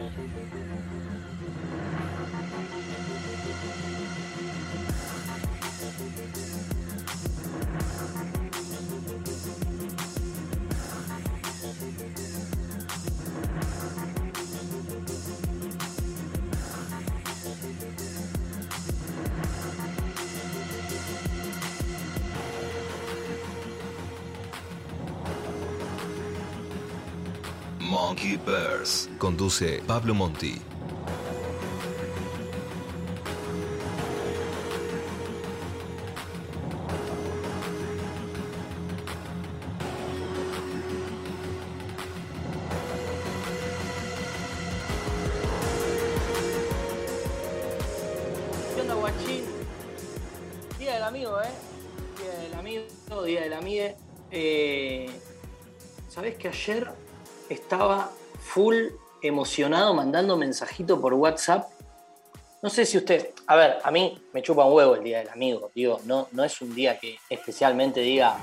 Mm-hmm. Monkey. Conduce Pablo Monti. Estaba full emocionado mandando mensajito por WhatsApp? No sé si usted. A ver, a mí me chupa un huevo el día del amigo. Digo, no, no es un día que especialmente diga.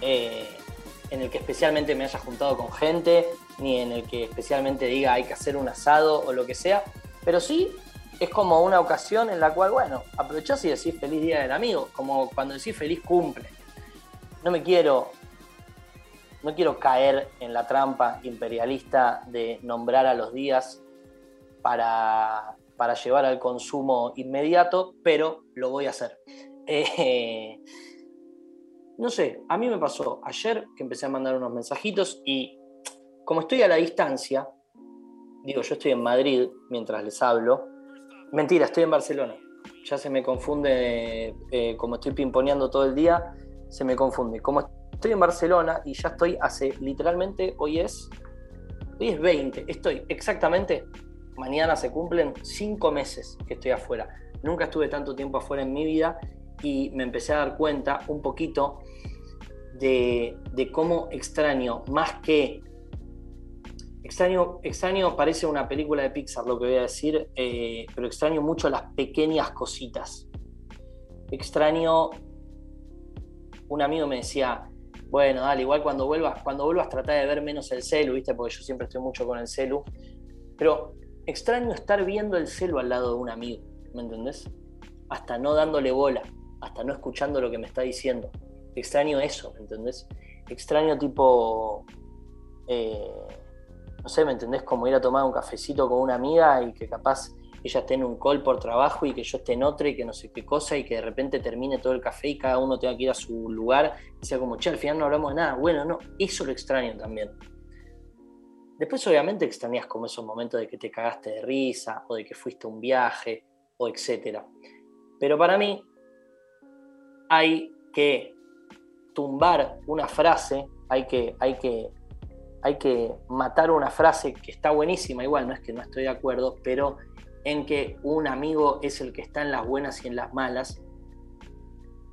eh, en el que especialmente me haya juntado con gente, ni en el que especialmente diga hay que hacer un asado o lo que sea. Pero sí es como una ocasión en la cual, bueno, aprovechás y decís feliz día del amigo, como cuando decís feliz cumple. No me quiero, no quiero caer en la trampa imperialista de nombrar a los días para, para llevar al consumo inmediato, pero lo voy a hacer. Eh, no sé, a mí me pasó ayer que empecé a mandar unos mensajitos y como estoy a la distancia, digo, yo estoy en Madrid mientras les hablo, Mentira, estoy en Barcelona. Ya se me confunde, eh, como estoy pimponeando todo el día, se me confunde. Como estoy en Barcelona y ya estoy hace literalmente, hoy es, hoy es 20, estoy exactamente, mañana se cumplen 5 meses que estoy afuera. Nunca estuve tanto tiempo afuera en mi vida y me empecé a dar cuenta un poquito de, de cómo extraño, más que Extraño, extraño, parece una película de Pixar lo que voy a decir, eh, pero extraño mucho las pequeñas cositas. Extraño. Un amigo me decía, bueno, dale, igual cuando vuelvas, cuando vuelvas trata de ver menos el celu, ¿viste? Porque yo siempre estoy mucho con el celu. Pero extraño estar viendo el celu al lado de un amigo, ¿me entendés? Hasta no dándole bola, hasta no escuchando lo que me está diciendo. Extraño eso, ¿me entendés? Extraño tipo. eh, no sé, ¿me entendés? Como ir a tomar un cafecito con una amiga y que capaz ella esté en un call por trabajo y que yo esté en otra y que no sé qué cosa y que de repente termine todo el café y cada uno tenga que ir a su lugar y sea como, che, al final no hablamos de nada. Bueno, no, eso lo extraño también. Después obviamente extrañas como esos momentos de que te cagaste de risa o de que fuiste a un viaje o etcétera. Pero para mí hay que tumbar una frase, hay que, hay que hay que matar una frase que está buenísima, igual no es que no estoy de acuerdo, pero en que un amigo es el que está en las buenas y en las malas,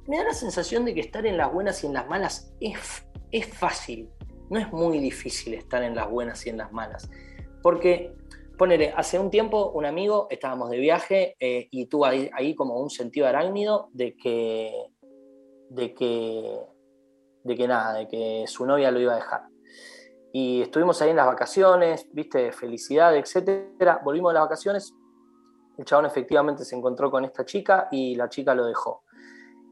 me da la sensación de que estar en las buenas y en las malas es, es fácil, no es muy difícil estar en las buenas y en las malas. Porque, ponele, hace un tiempo un amigo, estábamos de viaje eh, y tuvo ahí, ahí como un sentido arácnido de que, de que, de que nada, de que su novia lo iba a dejar y estuvimos ahí en las vacaciones, viste, felicidad, etcétera. Volvimos de las vacaciones, el chabón efectivamente se encontró con esta chica y la chica lo dejó.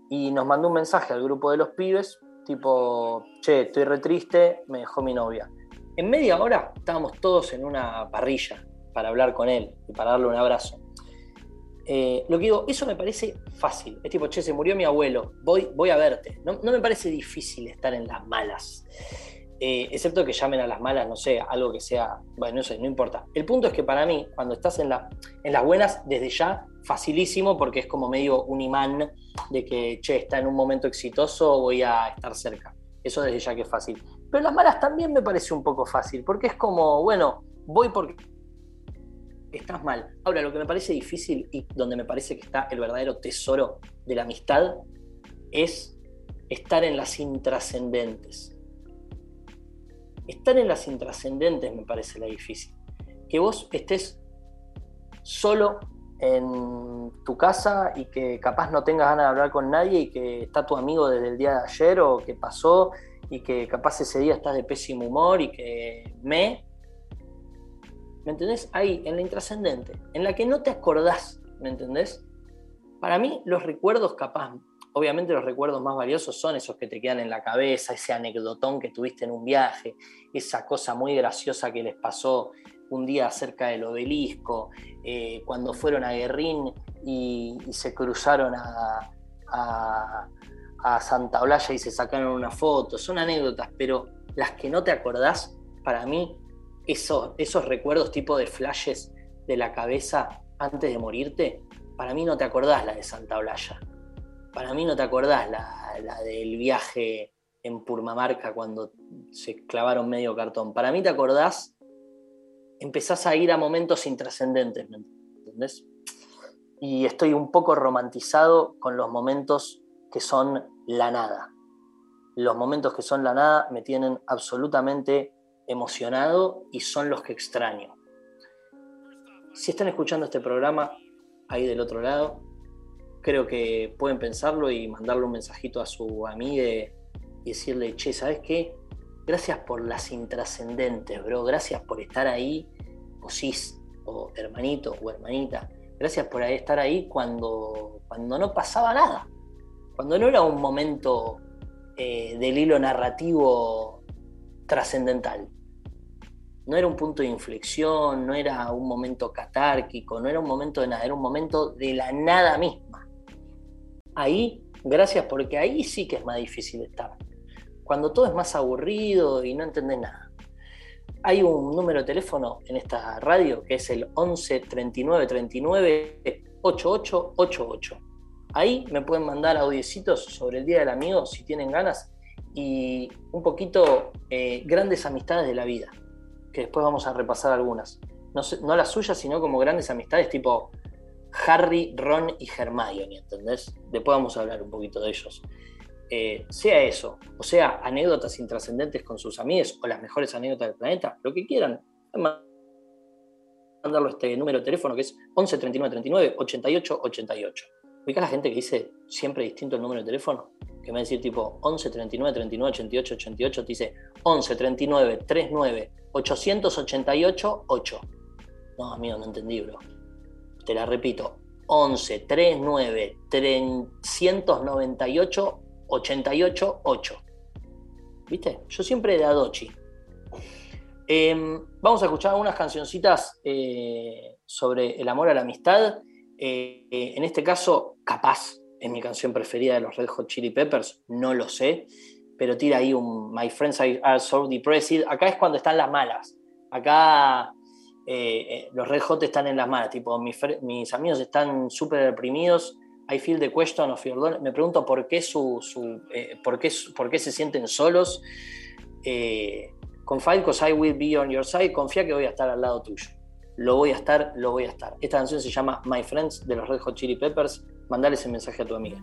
Y nos mandó un mensaje al grupo de los pibes, tipo, che, estoy re triste, me dejó mi novia. En media hora estábamos todos en una parrilla para hablar con él y para darle un abrazo. Eh, lo que digo, eso me parece fácil. Es tipo, che, se murió mi abuelo, voy, voy a verte. No, no me parece difícil estar en las malas. Eh, excepto que llamen a las malas, no sé, algo que sea, bueno, no sé, no importa. El punto es que para mí, cuando estás en, en las buenas, desde ya, facilísimo, porque es como medio un imán de que, che, está en un momento exitoso, voy a estar cerca. Eso desde ya que es fácil. Pero las malas también me parece un poco fácil, porque es como, bueno, voy porque estás mal. Ahora, lo que me parece difícil y donde me parece que está el verdadero tesoro de la amistad es estar en las intrascendentes estar en las intrascendentes me parece la difícil. Que vos estés solo en tu casa y que capaz no tengas ganas de hablar con nadie y que está tu amigo desde el día de ayer o que pasó y que capaz ese día estás de pésimo humor y que me... ¿me entendés? Ahí, en la intrascendente, en la que no te acordás, ¿me entendés? Para mí, los recuerdos capaz, obviamente los recuerdos más valiosos son esos que te quedan en la cabeza, ese anecdotón que tuviste en un viaje, esa cosa muy graciosa que les pasó un día cerca del obelisco, eh, cuando fueron a Guerrín y, se cruzaron a, Santa Olalla y se sacaron una foto. Son anécdotas, pero las que no te acordás, para mí, esos, esos recuerdos tipo de flashes de la cabeza antes de morirte, para mí no te acordás la de Santa Olalla. Para mí no te acordás la, del viaje en Purmamarca cuando se clavaron medio cartón. Para mí te acordás empezás a ir a momentos intrascendentes, ¿me entendés? Y estoy un poco romantizado con los momentos que son la nada. Los momentos que son la nada me tienen absolutamente emocionado y son los que extraño. Si están escuchando este programa ahí del otro lado, creo que pueden pensarlo y mandarle un mensajito a su amiga y decirle, che, ¿sabes qué? Gracias por las intrascendentes, bro. Gracias por estar ahí, o cis, o hermanito, o hermanita. Gracias por estar ahí cuando, cuando no pasaba nada. Cuando no era un momento eh, del hilo narrativo trascendental. No era un punto de inflexión, no era un momento catárquico, no era un momento de nada, era un momento de la nada misma. Ahí, gracias porque ahí sí que es más difícil estar cuando todo es más aburrido y no entendés nada. Hay un número de teléfono en esta radio que es el 11 39 39 8888. Ahí me pueden mandar audiecitos sobre el Día del Amigo si tienen ganas y un poquito eh, grandes amistades de la vida, que después vamos a repasar algunas. No, no las suyas, sino como grandes amistades tipo Harry, Ron y Hermione, ¿entendés? Después vamos a hablar un poquito de ellos. Eh, sea eso, o sea, anécdotas intrascendentes con sus amigos o las mejores anécdotas del planeta, lo que quieran, mandarlo a este número de teléfono que es 11 39 39 88 88. Ubica la gente que dice siempre distinto el número de teléfono, que me va a decir tipo 11 39 39 88 88, te dice 11 39 39 888 8. No, amigo, no entendí, bro. Te la repito, 11 39 398 88-8. ¿Viste? Yo siempre de Adochi. Em, vamos a escuchar algunas cancioncitas eh, sobre el amor a la amistad. Eh, en este caso, capaz es mi canción preferida de los Red Hot Chili Peppers, no lo sé, pero tira ahí un My Friends Are So Depressed. Acá es cuando están las malas. Acá eh, los Red Hot están en las malas, tipo, mis, mis amigos están súper deprimidos I feel the question of your Me pregunto por qué, su, eh, por qué, por qué se sienten solos. Eh, confide because I will be on your side. Confía que voy a estar al lado tuyo. Lo voy a estar, lo voy a estar. Esta canción se llama My Friends de los Red Hot Chili Peppers. Mandale ese mensaje a tu amiga.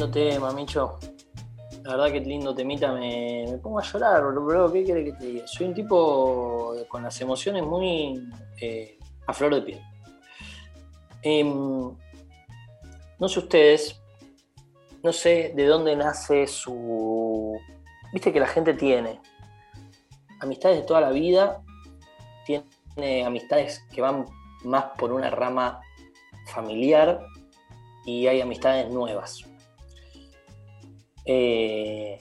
Lindo tema, Micho. La verdad que lindo temita, me, pongo a llorar, bro. ¿Qué quiere que te diga? Soy un tipo con las emociones muy eh, a flor de piel. Em, no sé ustedes, no sé de dónde nace su... Viste que la gente tiene amistades de toda la vida, tiene amistades que van más por una rama familiar y hay amistades nuevas. Eh,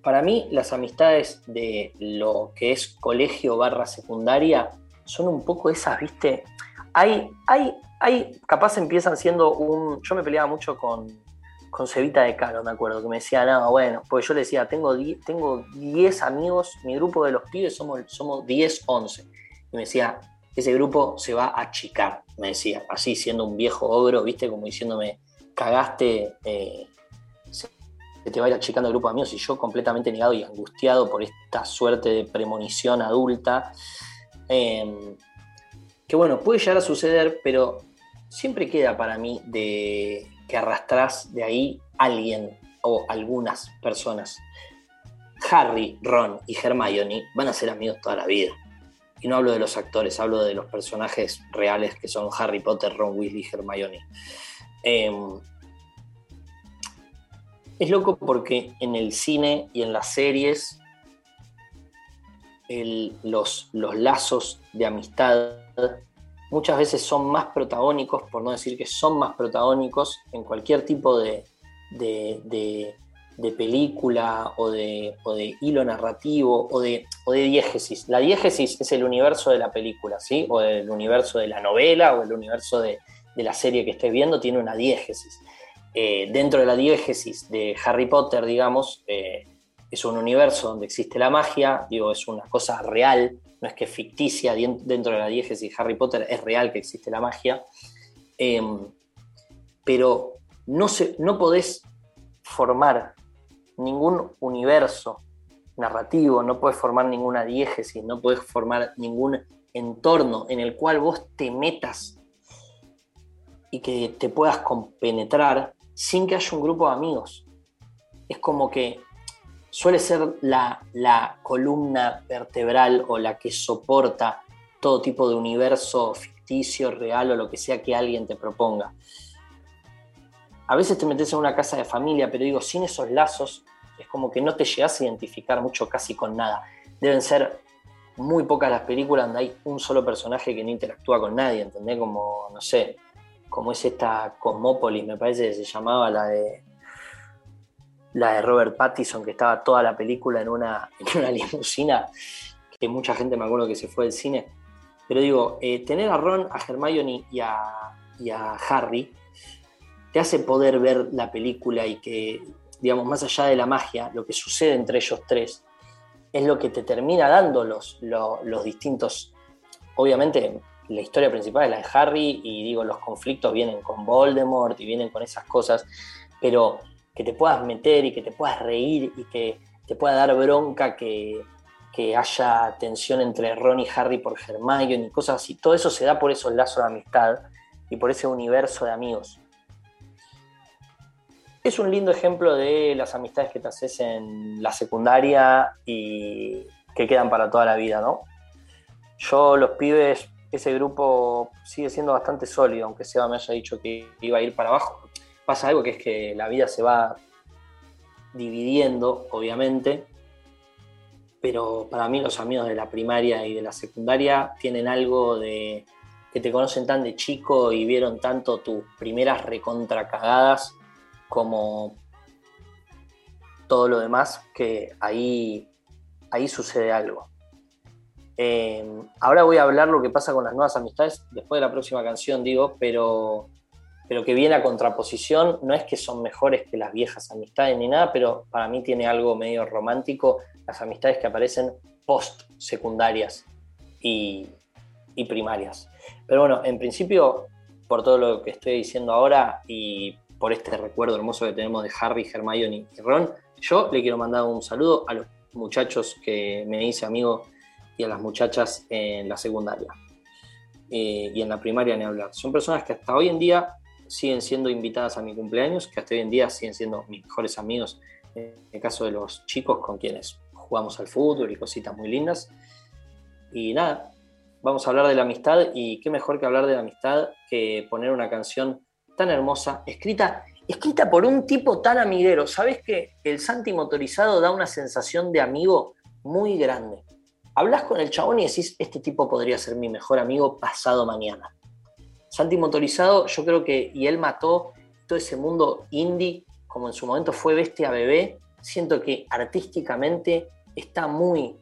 para mí las amistades de lo que es colegio barra secundaria son un poco esas, ¿viste? Hay, hay, hay, capaz empiezan siendo un... Yo me peleaba mucho con, con Cevita de Caro, me acuerdo, que me decía, no, bueno, porque yo le decía, tengo 10 tengo amigos, mi grupo de los pibes somos, somos 10, 11. Y me decía, ese grupo se va a achicar, me decía, así siendo un viejo ogro, viste, como diciéndome, cagaste, eh, se te va a ir achicando el grupo de amigos, y yo completamente negado y angustiado por esta suerte de premonición adulta. Em, que bueno, puede llegar a suceder, pero siempre queda para mí de que arrastras de ahí alguien o algunas personas. Harry, Ron y Hermione van a ser amigos toda la vida. Y no hablo de los actores, hablo de los personajes reales que son Harry Potter, Ron Weasley y Hermione. Em, es loco porque en el cine y en las series los, los lazos de amistad muchas veces son más protagónicos, por no decir que son más protagónicos en cualquier tipo de, película o de, hilo narrativo o de, diégesis. La diégesis es el universo de la película, ¿sí? O el universo de la novela o el universo de, la serie que estés viendo tiene una diégesis. Eh, dentro de la diégesis de Harry Potter, digamos, eh, es un universo donde existe la magia, digo, es una cosa real, no es que ficticia dentro de la diégesis de Harry Potter, es real que existe la magia, em, pero no, se, no podés formar ningún universo narrativo, no puedes formar ninguna diégesis, no puedes formar ningún entorno en el cual vos te metas y que te puedas compenetrar sin que haya un grupo de amigos. Es como que suele ser la, columna vertebral o la que soporta todo tipo de universo ficticio, real o lo que sea que alguien te proponga. A veces te metes en una casa de familia, pero digo, sin esos lazos es como que no te llegas a identificar mucho casi con nada. Deben ser muy pocas las películas donde hay un solo personaje que no interactúa con nadie, ¿entendés? Como, no sé, como es esta Cosmópolis, me parece que se llamaba la de la de Robert Pattinson, que estaba toda la película en una, en una limusina, que mucha gente me acuerdo que se fue del cine. Pero digo, eh, tener a Ron, a Hermione y a, y a Harry te hace poder ver la película y que, digamos, más allá de la magia, lo que sucede entre ellos tres es lo que te termina dando los, los, los distintos. Obviamente, la historia principal es la de Harry y digo, los conflictos vienen con Voldemort y vienen con esas cosas, pero que te puedas meter y que te puedas reír y que te pueda dar bronca que, haya tensión entre Ron y Harry por Hermione y cosas así. Todo eso se da por esos lazos de amistad y por ese universo de amigos. Es un lindo ejemplo de las amistades que te haces en la secundaria y que quedan para toda la vida, ¿no? Yo, los pibes, ese grupo sigue siendo bastante sólido, aunque Seba me haya dicho que iba a ir para abajo pasa algo que es que la vida se va dividiendo, obviamente, pero para mí los amigos de la primaria y de la secundaria tienen algo de que te conocen tan de chico y vieron tanto tus primeras recontracagadas como todo lo demás, que ahí, ahí sucede algo. Eh, ahora voy a hablar lo que pasa con las nuevas amistades después de la próxima canción, digo, pero pero que viene a contraposición, no es que son mejores que las viejas amistades ni nada, pero para mí tiene algo medio romántico las amistades que aparecen post secundarias y, primarias. Pero bueno, en principio, por todo lo que estoy diciendo ahora y por este recuerdo hermoso que tenemos de Harry, Hermione y Ron, yo le quiero mandar un saludo a los muchachos que me hice amigo y a las muchachas en la secundaria. Eh, y en la primaria ni hablar. Son personas que hasta hoy en día siguen siendo invitadas a mi cumpleaños, que hasta hoy en día siguen siendo mis mejores amigos, en el caso de los chicos con quienes jugamos al fútbol y cositas muy lindas. Y nada, vamos a hablar de la amistad y qué mejor que hablar de la amistad que poner una canción tan hermosa, escrita, escrita por un tipo tan amiguero. ¿Sabes que el Santi motorizado da una sensación de amigo muy grande? Hablas con el chabón y decís, este tipo podría ser mi mejor amigo pasado mañana. Santi Motorizado, yo creo que, y él mató todo ese mundo indie, como en su momento fue Bestia Bebé, siento que artísticamente está muy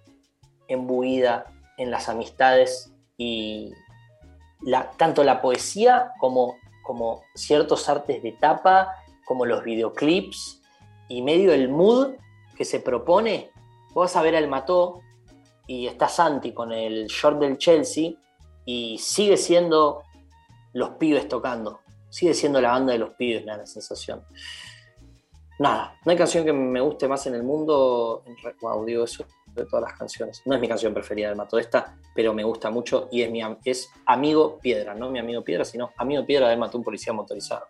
embuida en las amistades y tanto la poesía como, como ciertos artes de tapa, como los videoclips y medio el mood que se propone. Vos vas a ver al Mató y está Santi con el short del Chelsea y sigue siendo los pibes tocando. Sigue siendo la banda de los pibes, me da la sensación. Nada, no hay canción que me guste más en el mundo. Wow, digo eso de todas las canciones. No es mi canción preferida del Mato esta, pero me gusta mucho y es mi es Amigo Piedra, no mi amigo Piedra, sino Amigo Piedra de Mató un policía motorizado.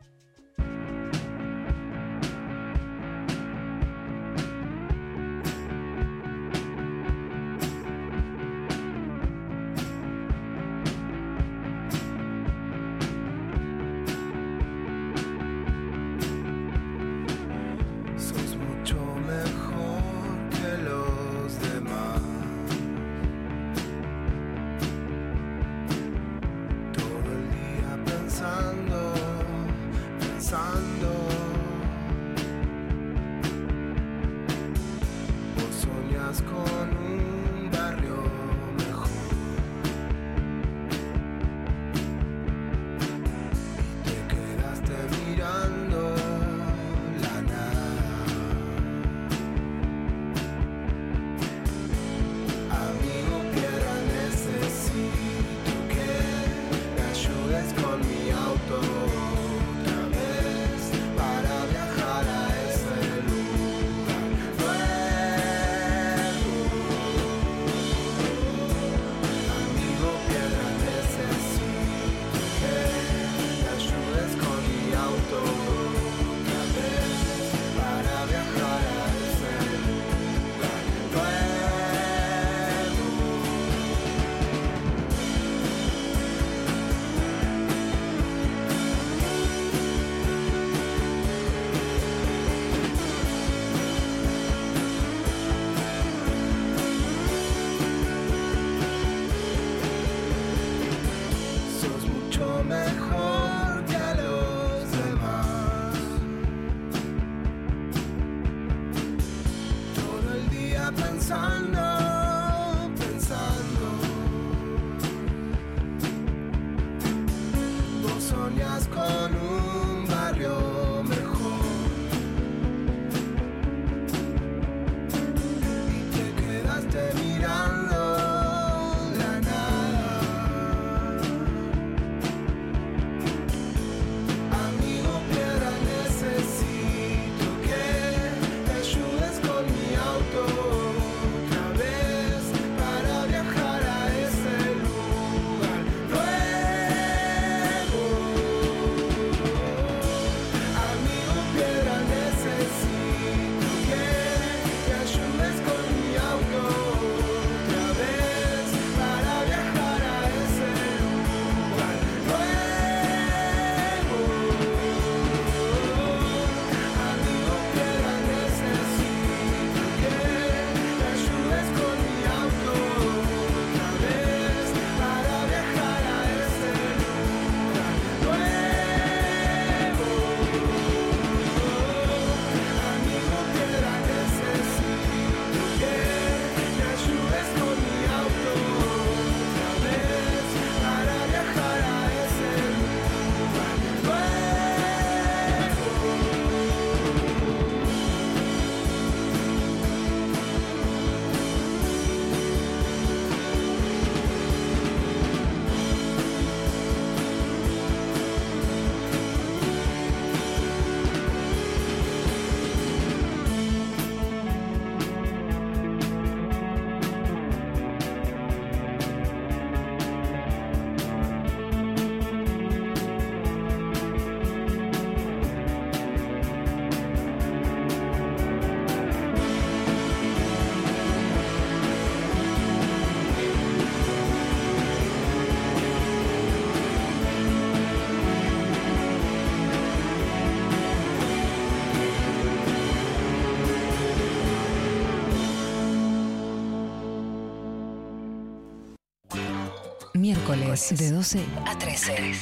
Miércoles de 12 a 13.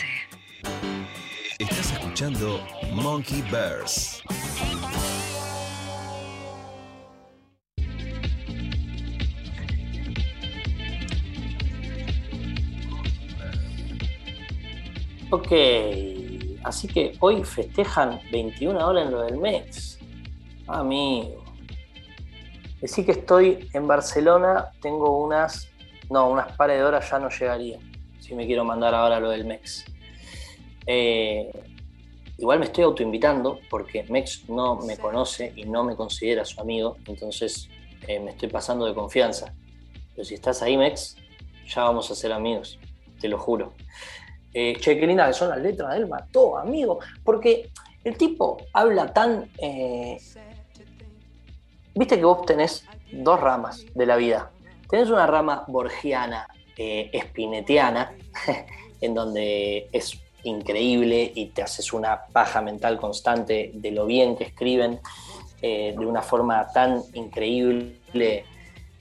Estás escuchando Monkey Bears. Ok, así que hoy festejan 21 horas en lo del mes. Amigo. Decí que estoy en Barcelona, tengo unas, no, unas pares de horas ya no llegaría, si me quiero mandar ahora lo del MEX. Eh, igual me estoy autoinvitando porque MEX no me conoce y no me considera su amigo, entonces eh, me estoy pasando de confianza. Pero si estás ahí, MEX, ya vamos a ser amigos, te lo juro. Eh, che, qué linda que son las letras de él, mató, amigo. Porque el tipo habla tan. Eh, viste que vos tenés dos ramas de la vida. Tenés una rama borgiana, eh, espinetiana, en donde es increíble y te haces una paja mental constante de lo bien que escriben, de una forma tan increíble,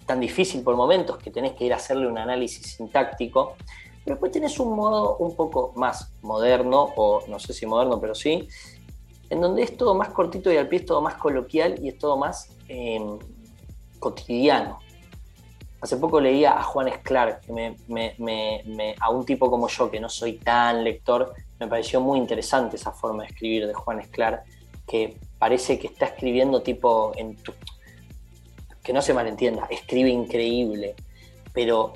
tan difícil por momentos, que tenés que ir a hacerle un análisis sintáctico. Pero después tenés un modo un poco más moderno, o no sé si moderno, pero sí, en donde es todo más cortito y al pie es todo más coloquial y es todo más em, cotidiano. Hace poco leía a Juan Esclar, que a un tipo como yo, que no soy tan lector, me pareció muy interesante esa forma de escribir de Juan Esclar, que parece que está escribiendo tipo en que no se malentienda, escribe increíble, pero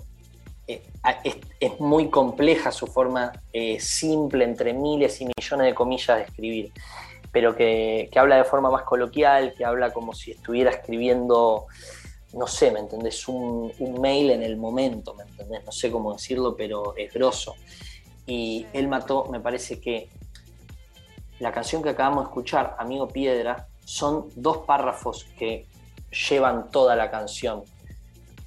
eh, es, muy compleja su forma eh, simple, entre miles y millones de comillas, de escribir, pero que, habla de forma más coloquial, que habla como si estuviera escribiendo, no sé, ¿me entendés? Un, mail en el momento, ¿me entendés? No sé cómo decirlo, pero es grosso. Y él mató, me parece que la canción que acabamos de escuchar, Amigo Piedra, son dos párrafos que llevan toda la canción.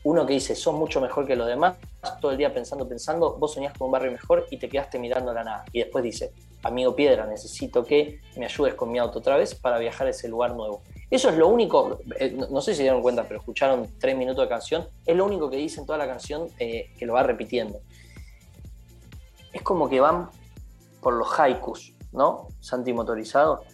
Uno que dice, sos mucho mejor que los demás, todo el día pensando, pensando, vos soñás con un barrio mejor y te quedaste mirando la nada. Y después dice, amigo Piedra, necesito que me ayudes con mi auto otra vez para viajar a ese lugar nuevo. Eso es lo único, eh, no sé si dieron cuenta, pero escucharon tres minutos de canción, es lo único que dice en toda la canción eh, que lo va repitiendo. Es como que van por los haikus, ¿no? Santi motorizado.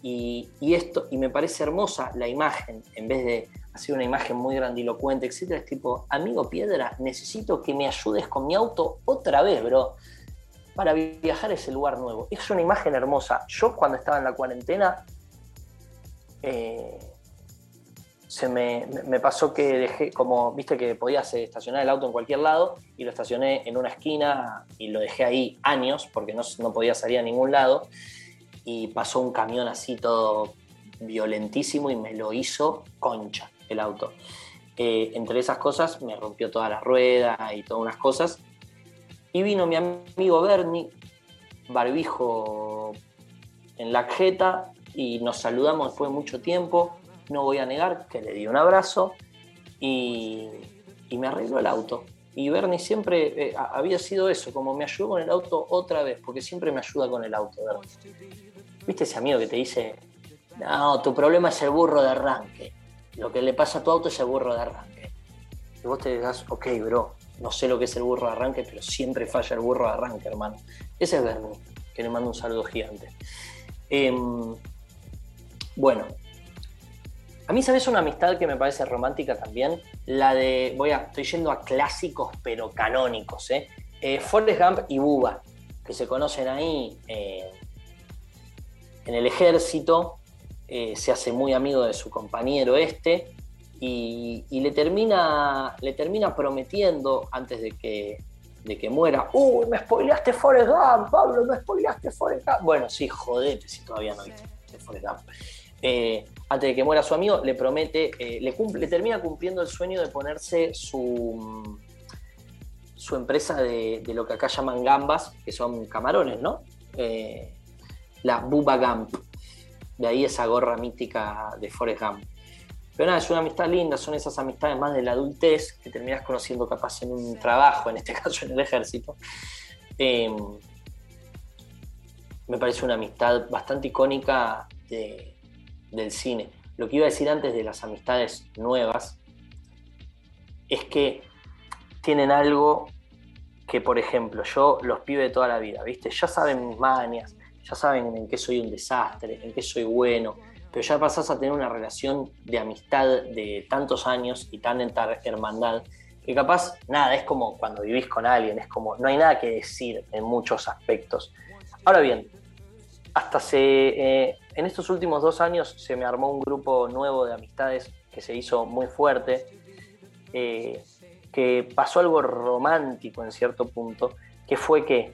Y, y, esto, y me parece hermosa la imagen, en vez de sido una imagen muy grandilocuente, etcétera, es tipo, amigo Piedra, necesito que me ayudes con mi auto otra vez, bro, para viajar a ese lugar nuevo. Es una imagen hermosa. Yo cuando estaba en la cuarentena, eh, se me, pasó que dejé, como viste que podías estacionar el auto en cualquier lado, y lo estacioné en una esquina y lo dejé ahí años, porque no, no podía salir a ningún lado, y pasó un camión así todo violentísimo y me lo hizo concha el auto. Eh, entre esas cosas me rompió toda la rueda y todas unas cosas. Y vino mi amigo Bernie, barbijo en la jeta, y nos saludamos después de mucho tiempo. No voy a negar que le di un abrazo y, me arregló el auto. Y Bernie siempre eh, había sido eso, como me ayudó con el auto otra vez, porque siempre me ayuda con el auto. ¿Viste ese amigo que te dice, no, tu problema es el burro de arranque? Lo que le pasa a tu auto es el burro de arranque. Y vos te digas, ok, bro, no sé lo que es el burro de arranque, pero siempre falla el burro de arranque, hermano. Ese es Bernie, que le mando un saludo gigante. Em, bueno, a mí, ¿sabes una amistad que me parece romántica también? La de, voy a, estoy yendo a clásicos, pero canónicos, ¿eh? eh Forrest Gump y Bubba, que se conocen ahí eh, en el ejército, eh, se hace muy amigo de su compañero este y, le, termina, le termina prometiendo antes de que, de que muera, uy, me spoileaste Forrest Gump, Pablo, me spoileaste Forrest Gump. Bueno, sí, jodete si todavía no viste Forrest Gump. Eh, antes de que muera su amigo, le promete, eh, le, cumple, le termina cumpliendo el sueño de ponerse su, su empresa de, de, lo que acá llaman gambas, que son camarones, ¿no? la Bubba Gump. De ahí esa gorra mítica de Forrest Gump. Pero nada, es una amistad linda, son esas amistades más de la adultez que terminas conociendo capaz en un trabajo, en este caso en el ejército. Em, me parece una amistad bastante icónica del cine. Lo que iba a decir antes de las amistades nuevas es que tienen algo que, por ejemplo, yo los pibe de toda la vida, ¿viste? Ya saben mis manias, ya saben en qué soy un desastre, en qué soy bueno, pero ya pasás a tener una relación de amistad de tantos años y tan hermandad que capaz, nada, es como cuando vivís con alguien, es como, no hay nada que decir en muchos aspectos. Ahora bien, hasta se, eh, en estos últimos dos años se me armó un grupo nuevo de amistades que se hizo muy fuerte, eh, que pasó algo romántico en cierto punto, que fue que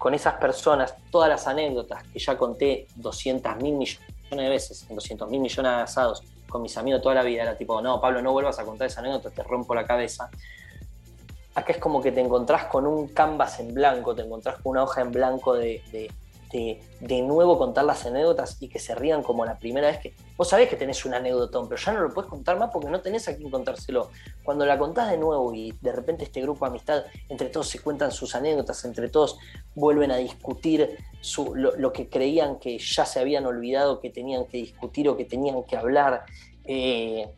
con esas personas, todas las anécdotas que ya conté 200 mil millones de veces, en 200 mil millones de asados, con mis amigos toda la vida, era tipo, no, Pablo, no vuelvas a contar esa anécdota, te rompo la cabeza. Acá es como que te encontrás con un canvas en blanco, te encontrás con una hoja en blanco de, de, nuevo contar las anécdotas y que se rían como la primera vez que. Vos sabés que tenés un anécdotón, pero ya no lo puedes contar más porque no tenés a quién contárselo. Cuando la contás de nuevo y de repente este grupo de amistad, entre todos se cuentan sus anécdotas, entre todos vuelven a discutir lo, que creían que ya se habían olvidado que tenían que discutir o que tenían que hablar. Eh,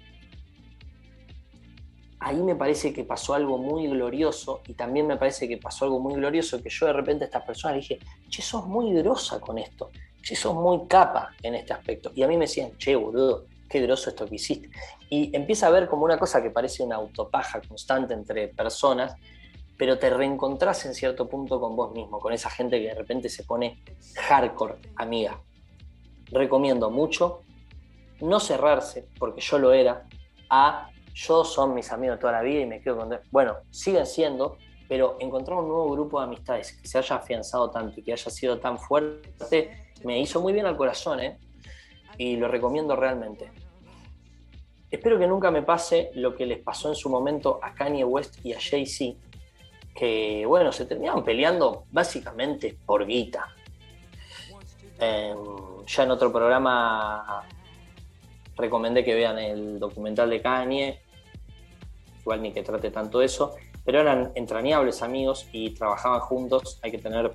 ahí me parece que pasó algo muy glorioso y también me parece que pasó algo muy glorioso que yo de repente a estas personas dije, che, sos muy grosa con esto, che, sos muy capa en este aspecto. Y a mí me decían, che, boludo, qué groso esto que hiciste. Y empieza a ver como una cosa que parece una autopaja constante entre personas, pero te reencontrás en cierto punto con vos mismo, con esa gente que de repente se pone hardcore, amiga. Recomiendo mucho no cerrarse, porque yo lo era, a yo son mis amigos toda la vida y me quedo con... Bueno, siguen siendo, pero encontrar un nuevo grupo de amistades que se haya afianzado tanto y que haya sido tan fuerte, me hizo muy bien al corazón, ¿eh? Y lo recomiendo realmente. Espero que nunca me pase lo que les pasó en su momento a Kanye West y a Jay-Z, que, bueno, se terminaron peleando básicamente por guita. Em, ya en otro programa recomendé que vean el documental de Kanye, igual ni que trate tanto eso, pero eran entrañables amigos y trabajaban juntos, hay que tener...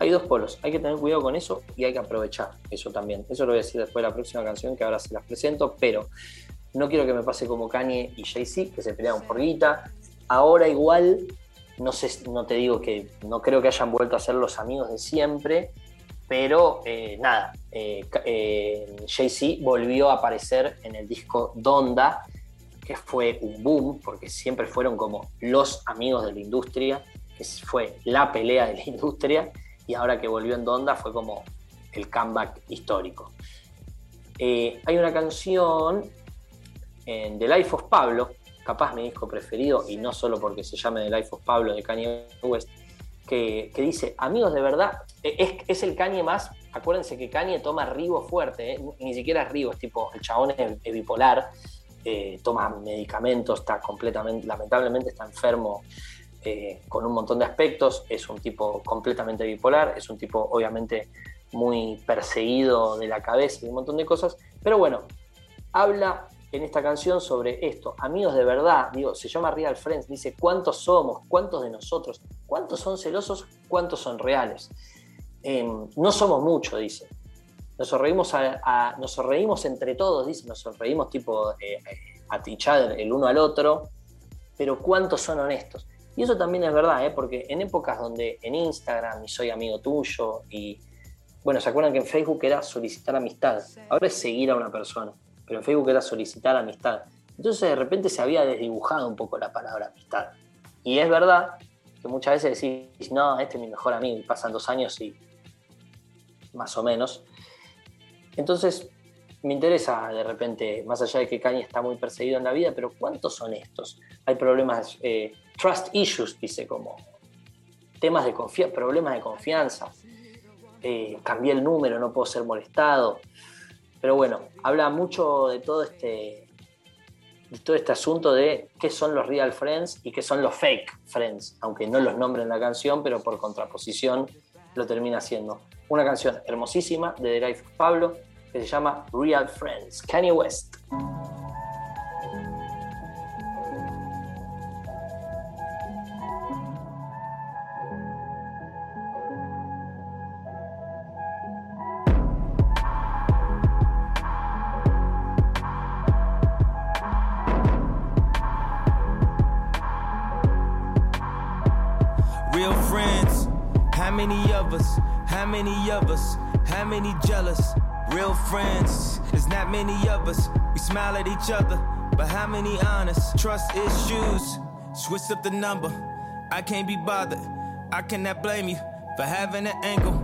Hay dos polos, hay que tener cuidado con eso y hay que aprovechar eso también. Eso lo voy a decir después de la próxima canción que ahora se las presento, pero no quiero que me pase como Kanye y Jay-Z, que se pelearon por guita. Ahora igual, no, sé, no te digo que no creo que hayan vuelto a ser los amigos de siempre, pero eh, nada, eh, eh, Jay-Z volvió a aparecer en el disco Donda, que fue un boom, porque siempre fueron como los amigos de la industria, que fue la pelea de la industria, y ahora que volvió en Donda fue como el comeback histórico. hay una canción en The Life of Pablo, capaz mi disco preferido, y no solo porque se llame The Life of Pablo de Kanye West, que, dice, amigos de verdad, e, es, el Kanye más, acuérdense que Kanye toma ribo fuerte, ¿eh? ni siquiera es ribo, es tipo, el chabón es, bipolar, eh, toma medicamentos, está completamente, lamentablemente está enfermo eh, con un montón de aspectos, es un tipo completamente bipolar, es un tipo obviamente muy perseguido de la cabeza y un montón de cosas, pero bueno, habla en esta canción sobre esto. Amigos de verdad, digo, se llama Real Friends, dice cuántos somos, cuántos de nosotros, cuántos son celosos, cuántos son reales. Em, no somos muchos, dice. Nos reímos, a, nos reímos entre todos, dice, nos reímos tipo eh, a tichar el uno al otro, pero cuántos son honestos. Y eso también es verdad, ¿eh? porque en épocas donde en Instagram y soy amigo tuyo y, bueno, ¿se acuerdan que en Facebook era solicitar amistad? Ahora es seguir a una persona pero en Facebook era solicitar amistad. Entonces de repente se había desdibujado un poco la palabra amistad. Y es verdad que muchas veces decís, no, este es mi mejor amigo, y pasan dos años y más o menos. Entonces me interesa de repente, más allá de que Kanye está muy perseguido en la vida, pero ¿cuántos son estos? Hay problemas, eh, trust issues, dice como temas de confianza, problemas de confianza. Eh, cambié el número, no puedo ser molestado. Pero bueno, habla mucho de todo este, de todo este asunto de qué son los real friends y qué son los fake friends, aunque no los nombre en la canción, pero por contraposición lo termina siendo. Una canción hermosísima de The Life of Pablo que se llama Real Friends, Kanye West. Many jealous? Real friends, there's not many of us. We smile at each other, but how many honest? Trust issues, switch up the number. I can't be bothered, I cannot blame you for having an angle.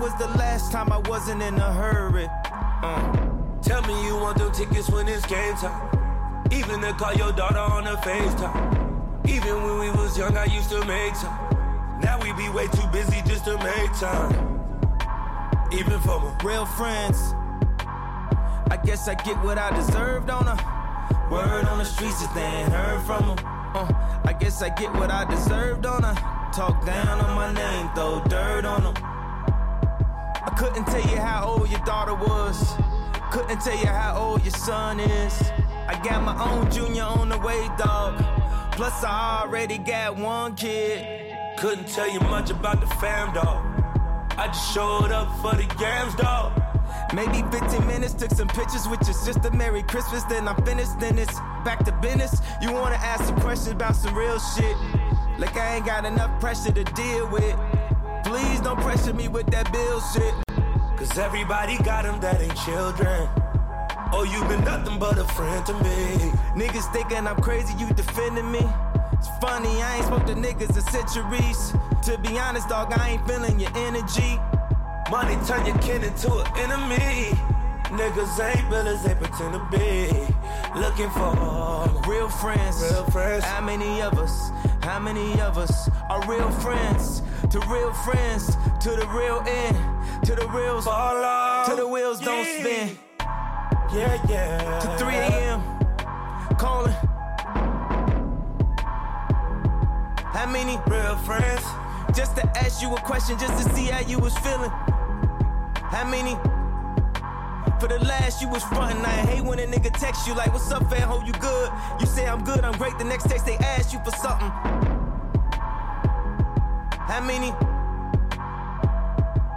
was the last time I wasn't in a hurry? Uh. Tell me you want them tickets when it's game time. Even to call your daughter on a FaceTime. Even when we was young, I used to make time. Now we be way too busy just to make time. Even for my real friends. I guess I get what I deserved on word on the streets if they ain't heard from. Uh, I guess I get what I deserved on a talk down on my name, throw dirt on them. I couldn't tell you how old your daughter was. Couldn't tell you how old your son is. I got my own junior on the way, dog. Plus, I already got one kid. Couldn't tell you much about the fam, dog. I just showed up for the games, dog. Maybe 15 minutes, took some pictures with your sister. Merry Christmas, then I'm finished, then it's back to business. You wanna ask some questions about some real shit. Like I ain't got enough pressure to deal with. Please don't pressure me with that bill shit. Cause everybody got them that ain't children. Oh, you been nothing but a friend to me. Niggas thinking I'm crazy, you defending me. It's funny, I ain't spoke to niggas in centuries. To be honest, dog, I ain't feeling your energy. Money turn your kin into an enemy. Niggas ain't real as they pretend to be. Looking for real friends. Real friends. How many of us? How many of us are real friends? To real friends, to the real end, to the reals, Fall to the wheels yeah. don't spin. Yeah, yeah. To 3 a.m. calling. How many real friends? Just to ask you a question, just to see how you was feeling. How many? For the last, you was frontin'. I hate when a nigga text you like, "What's up, fam? Hope you good." You say I'm good, I'm great. The next text they ask you for something. How many?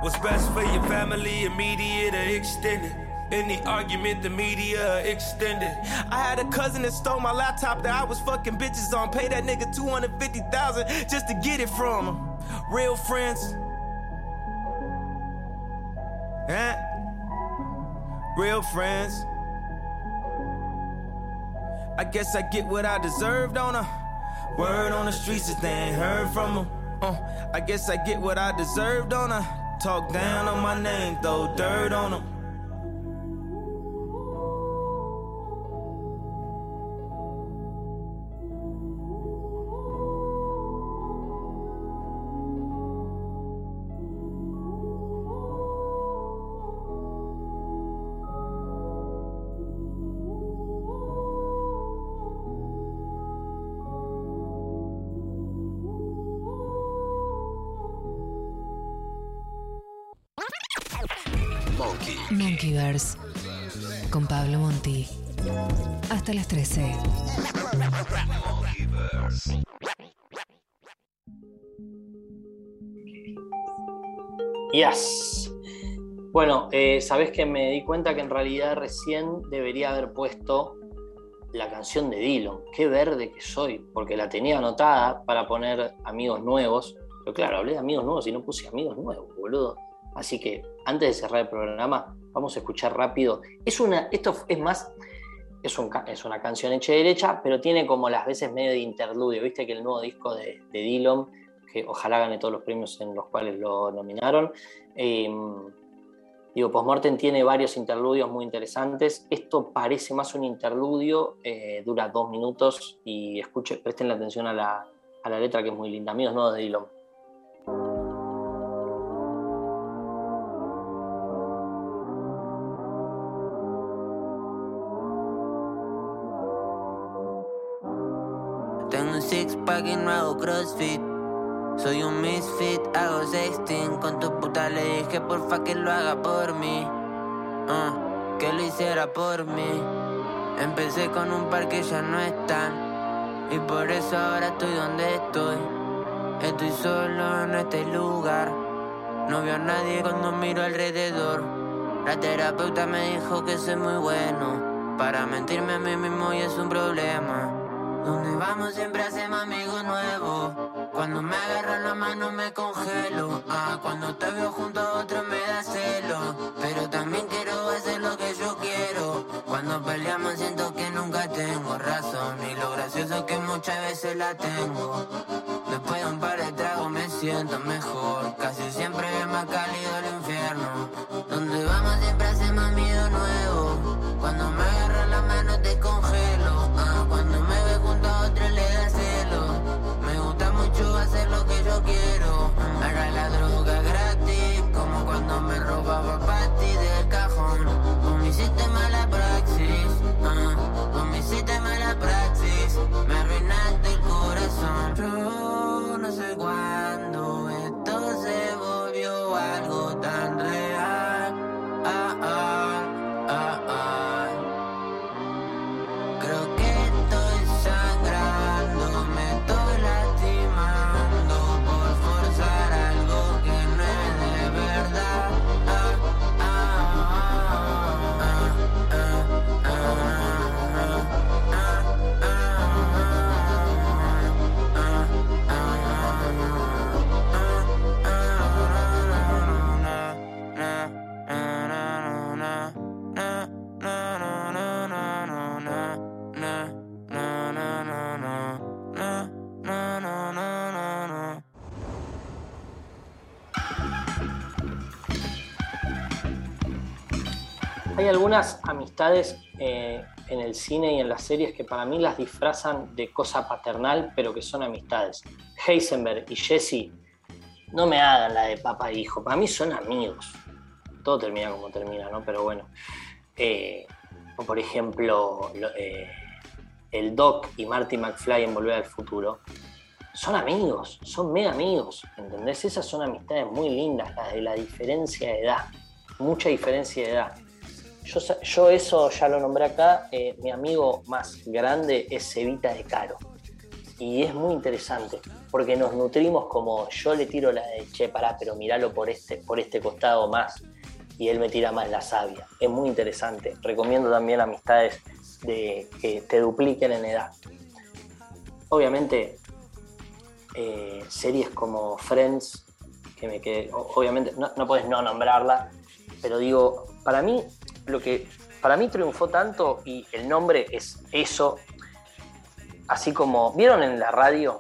What's best for your family, immediate or extended? Any argument, the media extended. I had a cousin that stole my laptop that I was fucking bitches on. Pay that nigga 250,000 just to get it from him. Real friends. Huh? Real friends. I guess I get what I deserved on a word on the streets if they ain't heard from them. Uh, I guess I get what I deserved on a talk down on my name, throw dirt on them. 13. Monkeyverse. Yes. Bueno, eh, sabés que me di cuenta que en realidad recién debería haber puesto la canción de Dylan. Qué verde que soy, porque la tenía anotada para poner amigos nuevos. Pero claro, hablé de amigos nuevos y no puse amigos nuevos, boludo. Así que antes de cerrar el programa, vamos a escuchar rápido. Es una, esto es más, es, es una canción hecha y derecha, pero tiene como las veces medio de interludio. Viste que el nuevo disco de, de Dylan, que ojalá gane todos los premios en los cuales lo nominaron. eh, digo, Postmortem tiene varios interludios muy interesantes. Esto parece más un interludio, eh, dura dos minutos y escuchen, presten la atención a la, a la letra que es muy linda. Amigos nuevos de Dylan. Un six pack y no hago crossfit. Soy un misfit, hago sexting. Con tu puta le dije porfa que lo haga por mí uh, Que lo hiciera por mí. Empecé con un par que ya no están. Y por eso ahora estoy donde estoy. Estoy solo en este lugar. No veo a nadie cuando miro alrededor. La terapeuta me dijo que soy muy bueno. Para mentirme a mí mismo y es un problema Donde vamos siempre hacemos amigos nuevos. Cuando me agarran la mano me congelo. Ah, cuando te veo junto a otro me da celo. Pero también quiero hacer lo que yo quiero. Cuando peleamos siento que nunca tengo razón. Y lo gracioso es que muchas veces la tengo. Después de un par de tragos me siento mejor. Casi siempre es más cálido el infierno. Donde vamos siempre hacemos amigos nuevos. Cuando me agarran la mano te congelo. Ah, cuando me quiero. La droga gratis Como cuando me robaba pati del cajón. Con mi sistema la praxis ah, Con mi sistema la praxis. Me arruinaste el corazón. Yo no sé cuándo algunas amistades eh, en el cine y en las series que para mí las disfrazan de cosa paternal, pero que son amistades. Heisenberg y Jesse, no me hagan la de papá e hijo, para mí son amigos. Todo termina como termina, ¿no? Pero bueno. Eh, o por ejemplo, lo- eh, el Doc y Marty McFly en Volver al Futuro. Son amigos, son mega amigos, ¿entendés? Esas son amistades muy lindas, las de la diferencia de edad. Mucha diferencia de edad. Yo, eso ya lo nombré acá. eh, mi amigo más grande es Cevita de Caro. Y es muy interesante, porque nos nutrimos como yo le tiro la de che, pará, pero miralo por este, por este costado más. Y él me tira más la sabia. Es muy interesante. Recomiendo también amistades de, que te dupliquen en edad. Obviamente, eh, series como Friends, que me quedé, obviamente no, no puedes no nombrarla, pero digo, para mí, lo que para mí triunfó tanto y el nombre es eso, así como, ¿vieron en la radio?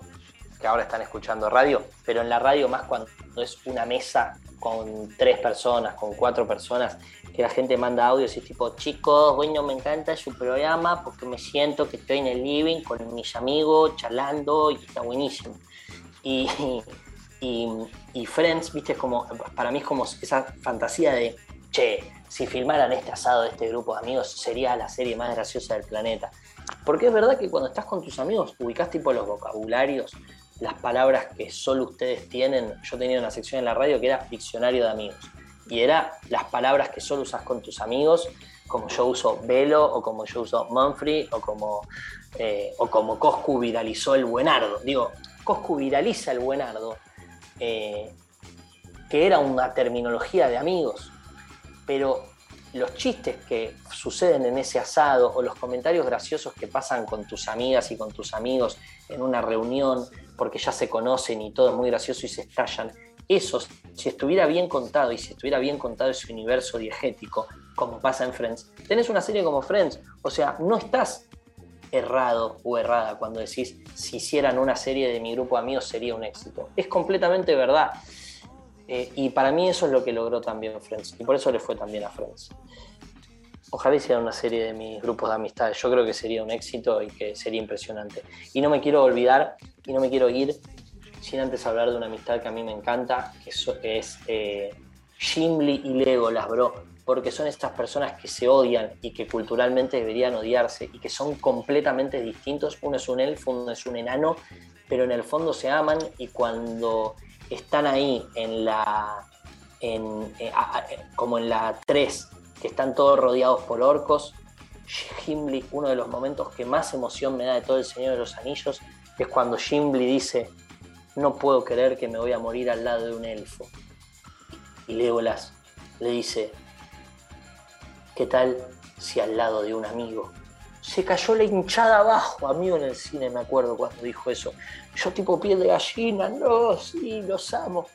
Que ahora están escuchando radio, pero en la radio más cuando es una mesa con tres personas, con cuatro personas, que la gente manda audios y es tipo, chicos, bueno, me encanta su programa porque me siento que estoy en el living con mis amigos charlando y está buenísimo. Y, y, y Friends, viste, es como, para mí es como esa fantasía de, che, si filmaran este asado de este grupo de amigos, sería la serie más graciosa del planeta. Porque es verdad que cuando estás con tus amigos, ubicás tipo los vocabularios, las palabras que solo ustedes tienen. Yo tenía una sección en la radio que era diccionario de amigos. Y era las palabras que solo usas con tus amigos, como yo uso velo, o como yo uso Monfrey, o como, eh, o como Coscu viralizó el buenardo. Digo, Coscu viraliza el buenardo, eh, que era una terminología de amigos, pero los chistes que suceden en ese asado o los comentarios graciosos que pasan con tus amigas y con tus amigos en una reunión porque ya se conocen y todo es muy gracioso y se estallan, esos, si estuviera bien contado y si estuviera bien contado ese universo diegético, como pasa en Friends, tenés una serie como Friends, o sea, no estás errado o errada cuando decís si hicieran una serie de mi grupo de amigos sería un éxito. Es completamente verdad. Eh, y para mí eso es lo que logró también Friends. Y por eso le fue también a Friends. Ojalá hicieran una serie de mis grupos de amistades. Yo creo que sería un éxito y que sería impresionante. Y no me quiero olvidar y no me quiero ir sin antes hablar de una amistad que a mí me encanta, que so- que es eh, Gimli y Legolas, bro. Porque son estas personas que se odian y que culturalmente deberían odiarse y que son completamente distintos. Uno es un elfo, uno es un enano pero en el fondo se aman y cuando están ahí en la, en, eh, a- a- como en la 3, que están todos rodeados por orcos, Gimli, uno de los momentos que más emoción me da de todo el Señor de los Anillos, es cuando Gimli dice, no puedo creer que me voy a morir al lado de un elfo. Y Legolas le dice, ¿qué tal si al lado de un amigo? Se cayó la hinchada abajo, amigo, en el cine, me acuerdo cuando dijo eso. Yo tipo piel de gallina, no, sí, los amo.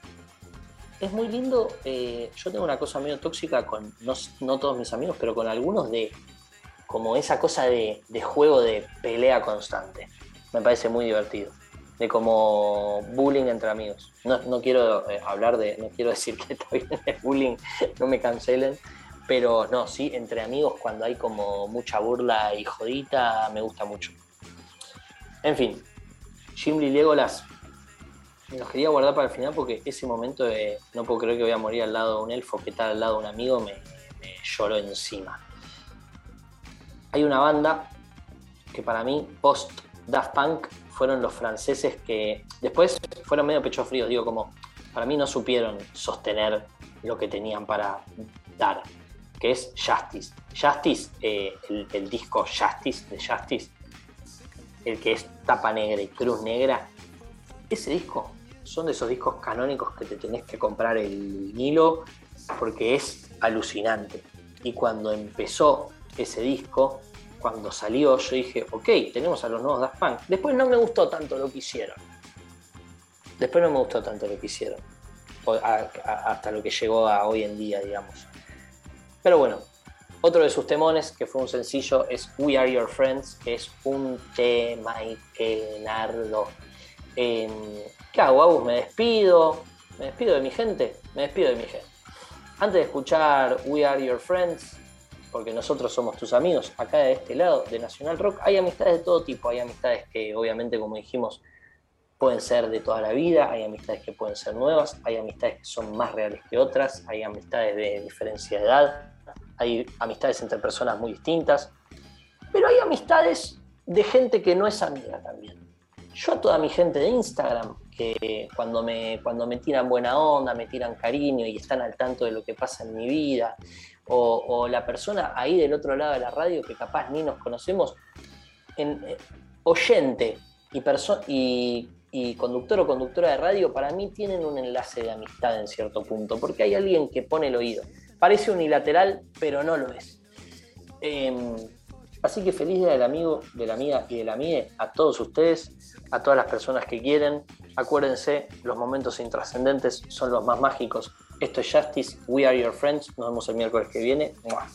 Es muy lindo, eh, yo tengo una cosa medio tóxica con, no, no todos mis amigos, pero con algunos de, como esa cosa de, de juego de pelea constante. Me parece muy divertido. De como bullying entre amigos. No, no quiero eh, hablar de, no quiero decir que está bien el bullying, no me cancelen. Pero no, sí, entre amigos cuando hay como mucha burla y jodita, me gusta mucho. En fin, Gimli Legolas, los quería guardar para el final porque ese momento de no puedo creer que voy a morir al lado de un elfo que está al lado de un amigo me, me lloró encima. Hay una banda que para mí, post Daft Punk, fueron los franceses que después fueron medio pecho fríos, digo, como para mí no supieron sostener lo que tenían para dar, que es Justice. Justice, eh, el, el disco Justice de Justice, el que es tapa negra y cruz negra, ese disco son de esos discos canónicos que te tenés que comprar el hilo porque es alucinante. Y cuando empezó ese disco, cuando salió, yo dije, ok, tenemos a los nuevos Daft Punk. Después no me gustó tanto lo que hicieron. Después no me gustó tanto lo que hicieron. Hasta lo que llegó a hoy en día, digamos. Pero bueno, otro de sus temones, que fue un sencillo, es We Are Your Friends, que es un tema que nardo. Eh, ¿Qué hago, Agus? ¿Me despido? ¿Me despido de mi gente? Me despido de mi gente. Antes de escuchar We Are Your Friends, porque nosotros somos tus amigos, acá de este lado de Nacional Rock, hay amistades de todo tipo, hay amistades que obviamente, como dijimos, pueden ser de toda la vida, hay amistades que pueden ser nuevas, hay amistades que son más reales que otras, hay amistades de diferencia de edad, hay amistades entre personas muy distintas, pero hay amistades de gente que no es amiga también. Yo a toda mi gente de Instagram, que cuando me, cuando me tiran buena onda, me tiran cariño y están al tanto de lo que pasa en mi vida, o, o la persona ahí del otro lado de la radio que capaz ni nos conocemos, eh, oyente y, y, y conductor o conductora de radio, para mí tienen un enlace de amistad en cierto punto, porque hay alguien que pone el oído. Parece unilateral, pero no lo es. Em, así que feliz día del amigo, de la amiga y de la amiga a todos ustedes, a todas las personas que quieren. Acuérdense, los momentos intrascendentes son los más mágicos. Esto es Justice, We Are Your Friends. Nos vemos el miércoles que viene. ¡Mua!